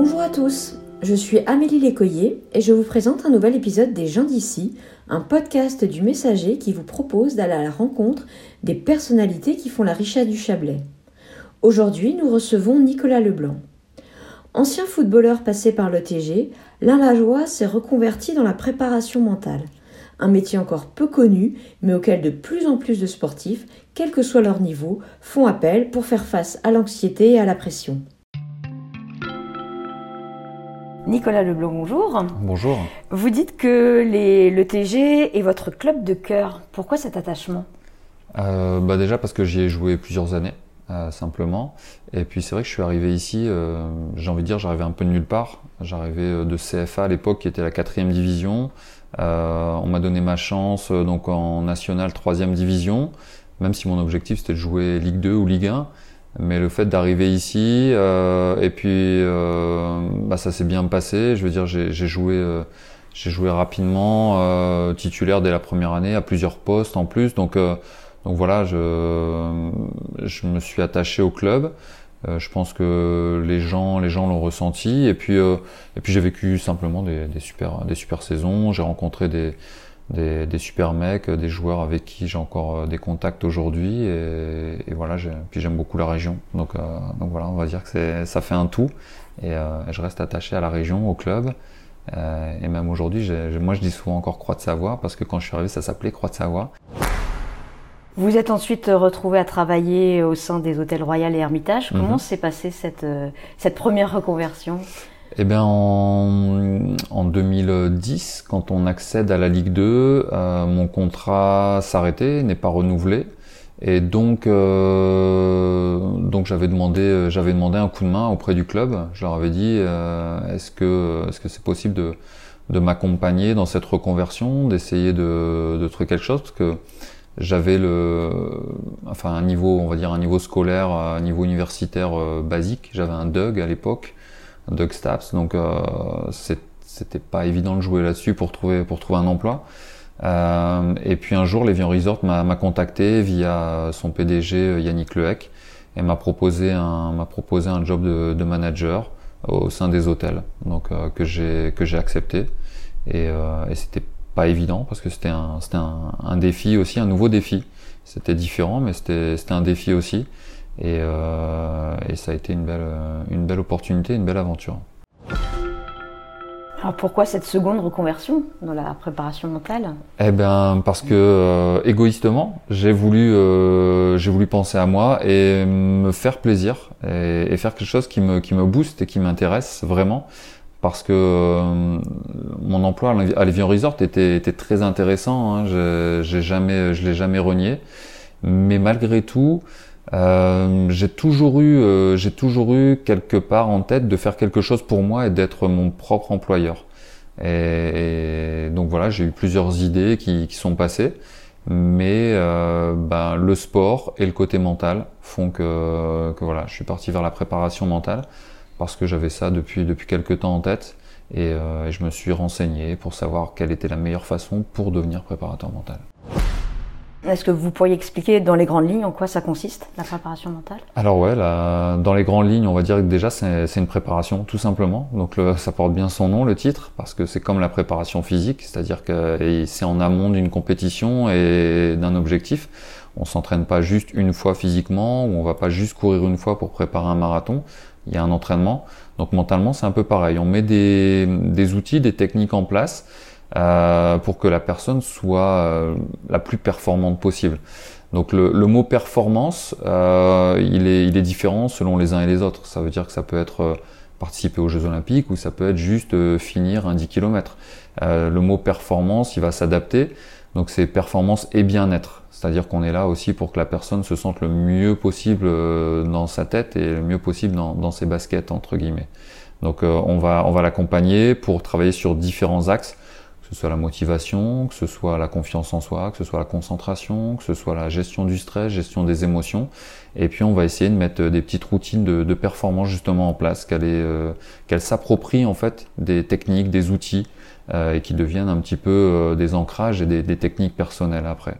Bonjour à tous, je suis Amélie Lécoyer et je vous présente un nouvel épisode des gens d'ici, un podcast du Messager qui vous propose d'aller à la rencontre des personnalités qui font la richesse du Chablais. Aujourd'hui, nous recevons Nicolas Leblanc. Ancien footballeur passé par le TG, l'un Lajoie s'est reconverti dans la préparation mentale. Un métier encore peu connu, mais auquel de plus en plus de sportifs, quel que soit leur niveau, font appel pour faire face à l'anxiété et à la pression. Nicolas Leblanc, bonjour. Bonjour. Vous dites que les, le TG est votre club de cœur. Pourquoi cet attachement? Euh, bah Déjà parce que j'y ai joué plusieurs années, euh, simplement. Et puis c'est vrai que je suis arrivé ici, euh, j'ai envie de dire, j'arrivais un peu de nulle part. J'arrivais de CFA à l'époque, qui était la quatrième division. on m'a donné ma chance donc en national troisième division, même si mon objectif c'était de jouer Ligue 2 ou Ligue 1. Mais le fait d'arriver ici, euh, et puis euh, bah, ça s'est bien passé. Je veux dire, j'ai joué, euh, j'ai joué rapidement, euh, titulaire dès la première année, à plusieurs postes en plus. Donc, euh, donc voilà, je, je me suis attaché au club. je pense que les gens, les gens l'ont ressenti. Et puis, et puis j'ai vécu simplement des, des super, des super saisons. J'ai rencontré des des, des, super mecs, des joueurs avec qui j'ai encore euh, des contacts aujourd'hui et, et, voilà. Puis j'aime beaucoup la région, donc euh, donc voilà, on va dire que ça fait un tout et, euh, je reste attaché à la région, au club. Euh, et même aujourd'hui, moi je dis souvent encore Croix de Savoie parce que quand je suis arrivé, ça s'appelait Croix de Savoie. Vous êtes ensuite retrouvé à travailler au sein des hôtels Royal et Hermitage. Comment mhm. s'est passée cette, cette première reconversion? Eh bien, en, en, 2010, quand on accède à la Ligue 2, euh, mon contrat s'arrêtait, n'est pas renouvelé. Et donc, euh, donc j'avais demandé, j'avais demandé un coup de main auprès du club. Je leur avais dit, euh, est-ce que, est-ce que c'est possible de, de m'accompagner dans cette reconversion, d'essayer de, de trouver quelque chose, parce que j'avais le, enfin un niveau, on va dire un niveau scolaire, un niveau universitaire euh, basique. J'avais un DUG à l'époque. Doug Staps. Donc euh, c'était pas évident de jouer là-dessus pour trouver pour trouver un emploi. Euh, et puis un jour, l'Evian Resort m'a contacté via son PDG euh, Yannick Lehec et m'a proposé un m'a proposé un job de, de, manager au sein des hôtels, donc euh, que j'ai que j'ai accepté. Et, euh, et c'était pas évident parce que c'était un c'était un, un, défi aussi, un nouveau défi. C'était différent, mais c'était c'était un défi aussi. Et, euh, et, ça a été une belle, une belle opportunité, une belle aventure. Alors pourquoi cette seconde reconversion dans la préparation mentale? Eh bien parce que euh, égoïstement, j'ai voulu, euh, j'ai voulu penser à moi et me faire plaisir et, et, faire quelque chose qui me, qui me booste et qui m'intéresse vraiment. Parce que euh, mon emploi à l'Evian Resort était, était très intéressant. Hein. J'ai jamais, je l'ai jamais renié. Mais malgré tout, euh, j'ai toujours eu, euh, j'ai toujours eu quelque part en tête de faire quelque chose pour moi et d'être mon propre employeur. Et, donc voilà, j'ai eu plusieurs idées qui, qui sont passées, mais euh, ben, le sport et le côté mental font que, que voilà, je suis parti vers la préparation mentale parce que j'avais ça depuis depuis quelques temps en tête et, euh, et je me suis renseigné pour savoir quelle était la meilleure façon pour devenir préparateur mental. Est-ce que vous pourriez expliquer dans les grandes lignes en quoi ça consiste, la préparation mentale? Alors ouais, dans les grandes lignes, on va dire que déjà c'est une préparation, tout simplement. Donc ça porte bien son nom, le titre, parce que c'est comme la préparation physique, c'est-à-dire que c'est en amont d'une compétition et d'un objectif. On s'entraîne pas juste une fois physiquement, ou on va pas juste courir une fois pour préparer un marathon. Il y a un entraînement. Donc mentalement, c'est un peu pareil. On met des, des outils, des techniques en place euh, pour que la personne soit euh, la plus performante possible. Donc le, le mot performance, euh, il, est, il est différent selon les uns et les autres. Ça veut dire que ça peut être euh, participer aux Jeux Olympiques ou ça peut être juste finir un 10 km. le mot performance, il va s'adapter. Donc c'est performance et bien-être. C'est-à-dire qu'on est là aussi pour que la personne se sente le mieux possible dans sa tête et le mieux possible dans, dans ses baskets entre guillemets. Donc on va on va l'accompagner pour travailler sur différents axes que ce soit la motivation, que ce soit la confiance en soi, que ce soit la concentration, que ce soit la gestion du stress, gestion des émotions. Et puis on va essayer de mettre des petites routines de, de performance justement en place, qu'elle euh, qu'elle s'approprie en fait des techniques, des outils euh, et qui deviennent un petit peu euh, des ancrages et des, des techniques personnelles après.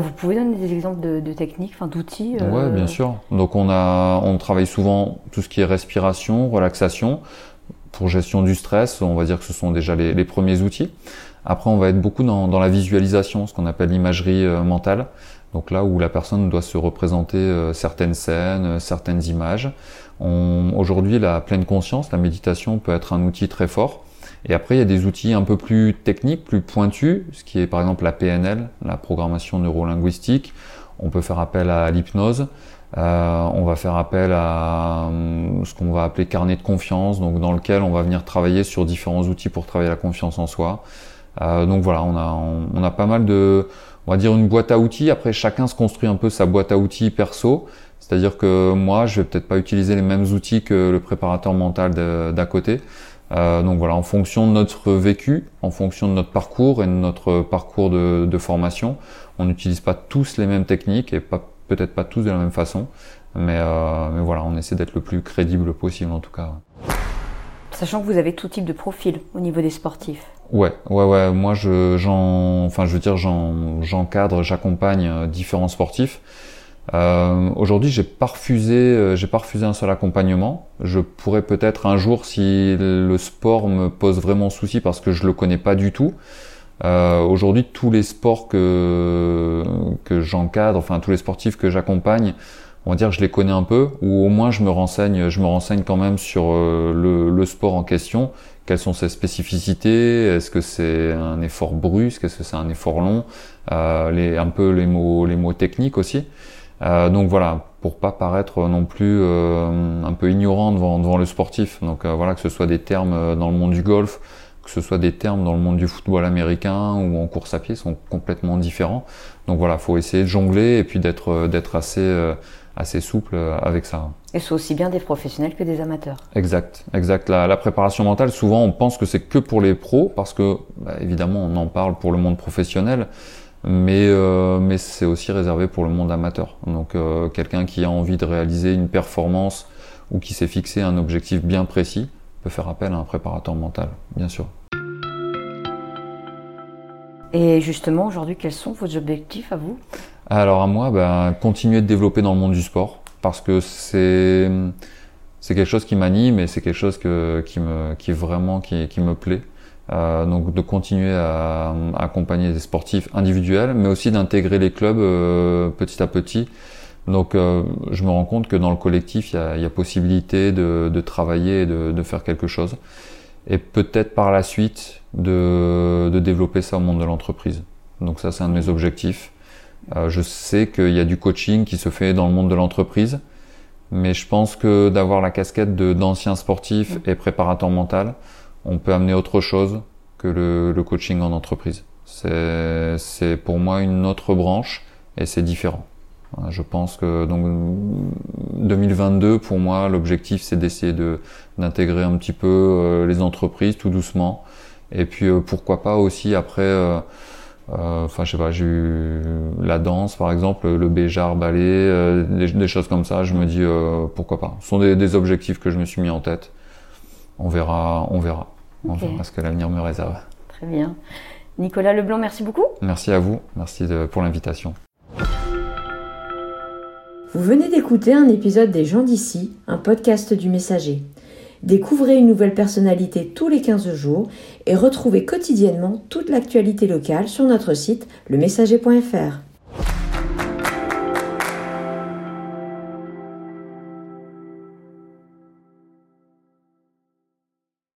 Vous pouvez donner des exemples de, techniques, enfin d'outils Oui, bien sûr. Donc on a, on travaille souvent tout ce qui est respiration, relaxation. Pour gestion du stress, on va dire que ce sont déjà les, premiers outils. Après, on va être beaucoup dans, la visualisation, ce qu'on appelle l'imagerie mentale. Donc là où la personne doit se représenter euh, certaines scènes, euh, certaines images. Aujourd'hui, la pleine conscience, la méditation peut être un outil très fort. Et après, il y a des outils un peu plus techniques, plus pointus, ce qui est par exemple la PNL, la programmation neurolinguistique. On peut faire appel à l'hypnose. Euh, on va faire appel à ce qu'on va appeler carnet de confiance, donc dans lequel on va venir travailler sur différents outils pour travailler la confiance en soi. donc voilà, on a, on a pas mal de, on va dire une boîte à outils. Après, chacun se construit un peu sa boîte à outils perso. C'est-à-dire que moi, je vais peut-être pas utiliser les mêmes outils que le préparateur mental d'à côté. Euh, donc voilà, en fonction de notre vécu, en fonction de notre parcours et de notre parcours de, formation, on n'utilise pas tous les mêmes techniques et pas peut-être pas tous de la même façon. Mais, euh, mais voilà, on essaie d'être le plus crédible possible en tout cas. Sachant que vous avez tout type de profil au niveau des sportifs. Ouais, ouais, ouais. Moi, je, j'en, enfin, je veux dire, j'encadre, j'accompagne euh, différents sportifs. Euh, aujourd'hui, j'ai pas refusé, euh, j'ai pas refusé un seul accompagnement. Je pourrais peut-être un jour, si le sport me pose vraiment souci, parce que je le connais pas du tout. Euh, aujourd'hui, tous les sports que que j'encadre, enfin tous les sportifs que j'accompagne, on va dire je les connais un peu, ou au moins je me renseigne, je me renseigne quand même sur euh, le, sport en question. Quelles sont ses spécificités? Est-ce que c'est un effort brusque? Est-ce que c'est un effort long? Euh, les, Un peu les mots, les mots techniques aussi. Euh, donc voilà, pour pas paraître non plus euh, un peu ignorant devant, devant le sportif. Donc voilà, que ce soit des termes dans le monde du golf, que ce soit des termes dans le monde du football américain ou en course à pied, sont complètement différents. Donc voilà, faut essayer de jongler et puis d'être d'être assez assez souple euh, avec ça. Et c'est aussi bien des professionnels que des amateurs. Exact, exact. La, préparation mentale, souvent on pense que c'est que pour les pros parce que bah, évidemment on en parle pour le monde professionnel, mais euh, mais c'est aussi réservé pour le monde amateur. Donc euh, quelqu'un qui a envie de réaliser une performance ou qui s'est fixé un objectif bien précis peut faire appel à un préparateur mental, bien sûr. Et justement, aujourd'hui, quels sont vos objectifs à vous? Alors à moi, ben, continuer de développer dans le monde du sport parce que c'est c'est quelque chose qui m'anime et c'est quelque chose que, qui me qui vraiment qui, qui me plaît. Euh, donc de continuer à, accompagner des sportifs individuels, mais aussi d'intégrer les clubs euh, petit à petit. Donc euh, je me rends compte que dans le collectif, il y a, y a possibilité de, de travailler et de, de, faire quelque chose. Et peut-être par la suite de, de développer ça au monde de l'entreprise. Donc ça, c'est un de mes objectifs. Euh, je sais qu'il y a du coaching qui se fait dans le monde de l'entreprise, mais je pense que d'avoir la casquette d'ancien sportif et préparateur mental, on peut amener autre chose que le, le coaching en entreprise. C'est pour moi une autre branche et c'est différent. Je pense que donc 2022 pour moi l'objectif c'est d'essayer de d'intégrer un petit peu euh, les entreprises tout doucement et puis euh, pourquoi pas aussi après euh, enfin, je sais pas, j'ai eu la danse, par exemple, le béjar, ballet, euh, des, choses comme ça. Je me dis euh, pourquoi pas. Ce sont des, objectifs que je me suis mis en tête. On verra, on verra. On verra ce que l'avenir me réserve. Très bien. Nicolas Leblanc, merci beaucoup. Merci à vous. Merci pour l'invitation. Vous venez d'écouter un épisode des gens d'ici, un podcast du Messager. Découvrez une nouvelle personnalité tous les 15 jours et retrouvez quotidiennement toute l'actualité locale sur notre site lemessager.fr.